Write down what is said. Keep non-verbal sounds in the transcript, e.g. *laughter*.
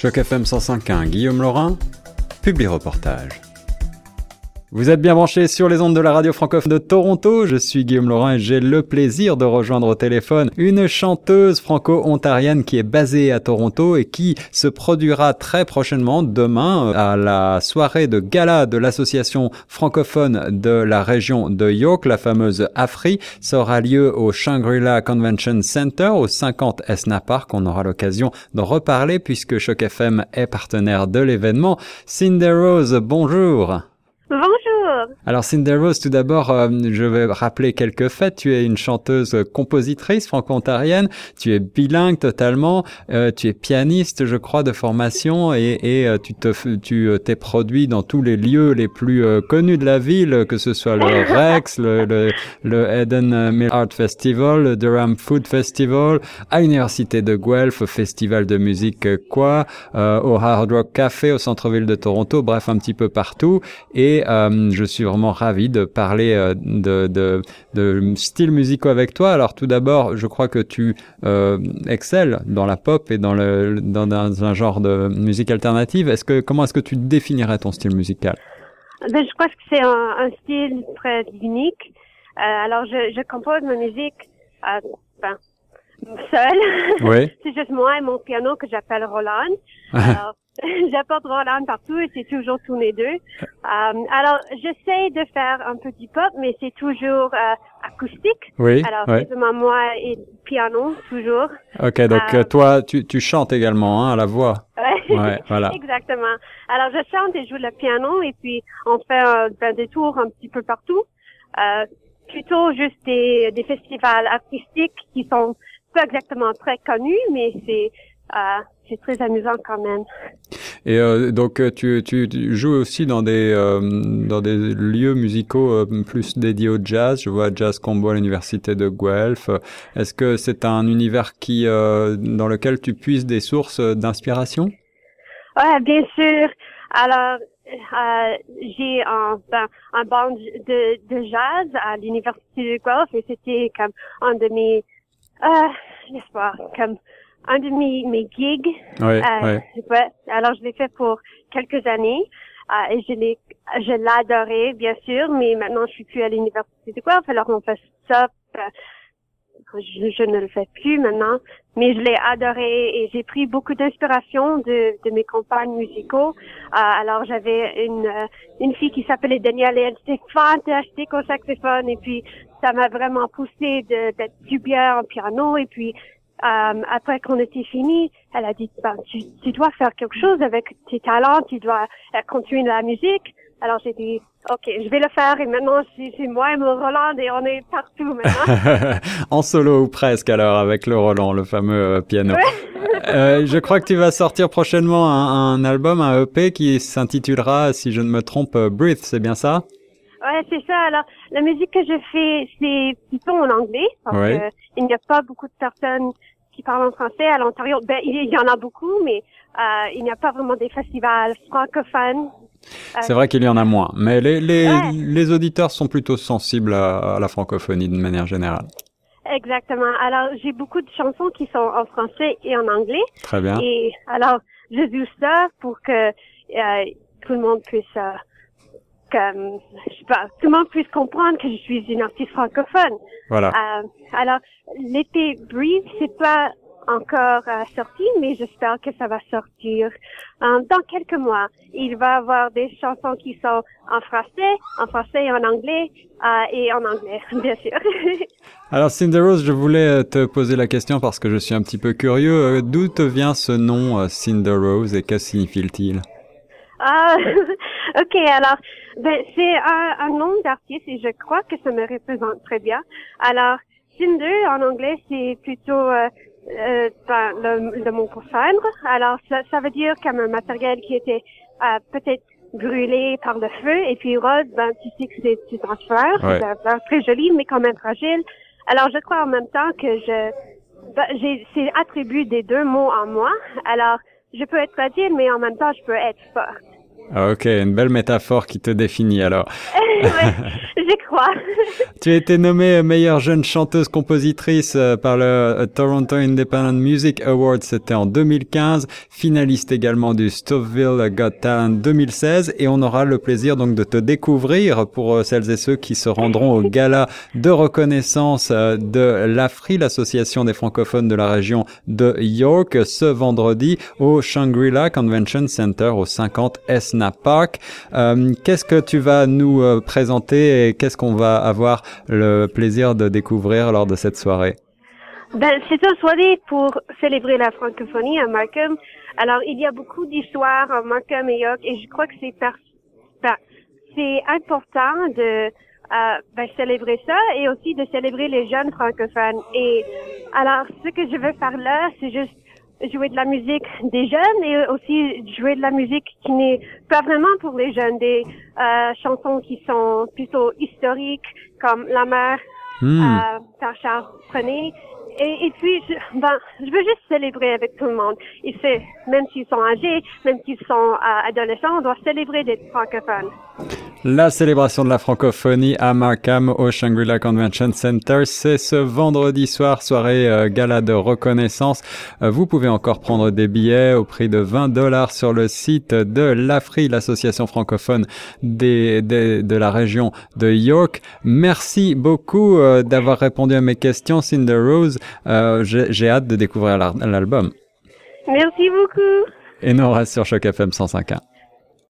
Choc FM 105.1, Guillaume Laurin, publie reportage. Vous êtes bien branchés sur les ondes de la radio francophone de Toronto. Je suis Guillaume Laurent et j'ai le plaisir de rejoindre au téléphone une chanteuse franco-ontarienne qui est basée à Toronto et qui se produira très prochainement demain à la soirée de gala de l'association francophone de la région de York, la fameuse AFRI. Aura lieu au Shangri-La Convention Center au 50 Esna Park. On aura l'occasion d'en reparler puisque Choc FM est partenaire de l'événement. Cinder Rose, bonjour. Revolution Alors Cinder Rose, tout d'abord, euh, je vais rappeler quelques faits. Tu es une chanteuse compositrice franco-ontarienne. Tu es bilingue totalement. Euh, tu es pianiste, je crois, de formation et, et euh, tu te tu t'es produit dans tous les lieux les plus connus de la ville, que ce soit le Rex, le, le, le Eden Mill Art Festival, le Durham Food Festival, à l'université de Guelph, au festival de musique quoi, au Hard Rock Café, au centre-ville de Toronto, bref, un petit peu partout. Et euh, je suis vraiment ravi de parler euh, de, de, de styles musicaux avec toi. Alors tout d'abord, je crois que tu euh, excelles dans la pop et dans, le, dans, un genre de musique alternative. Est-ce que comment est-ce que tu définirais ton style musical? Ben, Je crois que c'est un, un, style très unique. Euh, alors je, je compose ma musique ben, seule. Oui. *laughs* c'est juste moi et mon piano que j'appelle Roland. *laughs* Alors, *laughs* J'apporte Roland partout et c'est toujours tous les deux. Euh, alors, j'essaie de faire un petit pop, mais c'est toujours euh, acoustique. Oui. Alors, c'est moi et piano, toujours. Ok, donc euh, toi, tu, tu chantes également hein, à la voix. Ouais. ouais voilà. *laughs* Exactement. Alors, je chante et joue le piano et puis on fait ben, des tours un petit peu partout. Euh, plutôt juste des, des festivals artistiques qui sont pas exactement très connus, mais c'est euh, c'est très amusant quand même. Et euh, donc euh, tu, tu, tu, joues aussi dans des euh, dans des lieux musicaux euh, plus dédiés au jazz. Je vois Jazz Combo à l'université de Guelph. Est-ce que c'est un univers qui euh, dans lequel tu puisses des sources d'inspiration? Ouais, bien sûr. Alors j'ai un ben, un band de, de jazz à l'université de Guelph et c'était comme un de mes euh, pas comme un de mes, mes gigs. Ouais, euh, ouais. Alors, je l'ai fait pour quelques années. Euh, et je l'ai, je l'ai adoré, bien sûr, mais maintenant, je suis plus à l'université de Guelph, alors on fait ça. Euh, je, je, ne le fais plus maintenant, mais je l'ai adoré et j'ai pris beaucoup d'inspiration de, de mes compagnes musicaux. Euh, alors j'avais une euh, une fille qui s'appelait Danielle et elle était fantastique au saxophone et puis ça m'a vraiment poussé d'être plus bien en piano et puis euh, après qu'on était fini, elle a dit, ben, tu, tu, dois faire quelque chose avec tes talents, tu dois euh, continuer la musique. Alors j'ai dit, ok, je vais le faire et maintenant c'est moi et mon Roland et on est partout maintenant. *laughs* en solo ou presque alors avec le Roland, le fameux euh, piano. *laughs* euh, je crois que tu vas sortir prochainement un, un album, un EP qui s'intitulera, si je ne me trompe, Breathe, c'est bien ça? Ouais, c'est ça. Alors, la musique que je fais, c'est plutôt en anglais, parce ouais. il n'y a pas beaucoup de personnes qui parlent en français à l'Ontario. Ben, il y en a beaucoup, mais euh, il n'y a pas vraiment des festivals francophones. Euh, c'est vrai qu'il y en a moins, mais les, les, ouais. les auditeurs sont plutôt sensibles à, à, la francophonie de manière générale. Exactement. Alors, j'ai beaucoup de chansons qui sont en français et en anglais. Très bien. Et alors, je joue ça pour que euh, tout le monde puisse euh, que, je sais pas, tout le monde puisse comprendre que je suis une artiste francophone. Voilà. Euh, alors, l'été Breathe, c'est pas encore euh, sorti, mais j'espère que ça va sortir euh, dans quelques mois. Il va y avoir des chansons qui sont en français, en français et en anglais, euh, et en anglais, *laughs* bien sûr. *laughs* Alors, Cinder Rose, je voulais te poser la question parce que je suis un petit peu curieux. D'où te vient ce nom Cinder Rose et que signifie-t-il? Ah, *laughs* ok, alors, c'est un, un nom d'artiste et je crois que ça me représente très bien. Alors, Cinder, en anglais, c'est plutôt euh, euh, ben, le, le mot pour cendre. Alors, ça, ça veut dire comme un matériel qui était euh, peut-être brûlé par le feu. Et puis rose, ben, tu sais que c'est du transfert. Ouais. C'est très joli, mais quand même fragile. Alors, je crois en même temps que je... Ben, j'ai c'est attribut des deux mots en moi. Alors, je peux être fragile, mais en même temps, je peux être forte. Ah, ok, une belle métaphore qui te définit alors. *laughs* *laughs* je crois. tu as été nommée meilleure jeune chanteuse-compositrice euh, par le euh, Toronto Independent Music Awards, c'était en 2015, finaliste également du Stoveville Got Talent 2016, et on aura le plaisir donc de te découvrir pour euh, celles et ceux qui se rendront au gala de reconnaissance de l'AFRI, l'association des francophones de la région de York, ce vendredi au Shangri-La Convention Center au 50 Esna Park. Qu'est-ce que tu vas nous et qu'est-ce qu'on va avoir le plaisir de découvrir lors de cette soirée ben, c'est une soirée pour célébrer la francophonie à Markham. Alors, il y a beaucoup d'histoires à Markham et York et je crois que c'est c'est important de euh, ben, célébrer ça et aussi de célébrer les jeunes francophones. Et alors, ce que je veux faire là, c'est juste jouer de la musique des jeunes et aussi jouer de la musique qui n'est pas vraiment pour les jeunes, des euh, chansons qui sont plutôt historiques comme La mer hmm. euh, par Charles Trenet et, et puis, je, ben, je veux juste célébrer avec tout le monde. Et c'est, même s'ils sont âgés, même s'ils sont euh, adolescents, on doit célébrer d'être francophones. La célébration de la francophonie à Markham au Shangri-La Convention Center, c'est ce vendredi soir, soirée euh, gala de reconnaissance. Euh, vous pouvez encore prendre des billets au prix de 20 dollars sur le site de l'AFRI, l'association francophone des, des, de la région de York. Merci beaucoup d'avoir répondu à mes questions, Cinder Rose. Euh, j'ai hâte de découvrir l'album. Merci beaucoup. Et nous on reste sur Choc FM 105.1.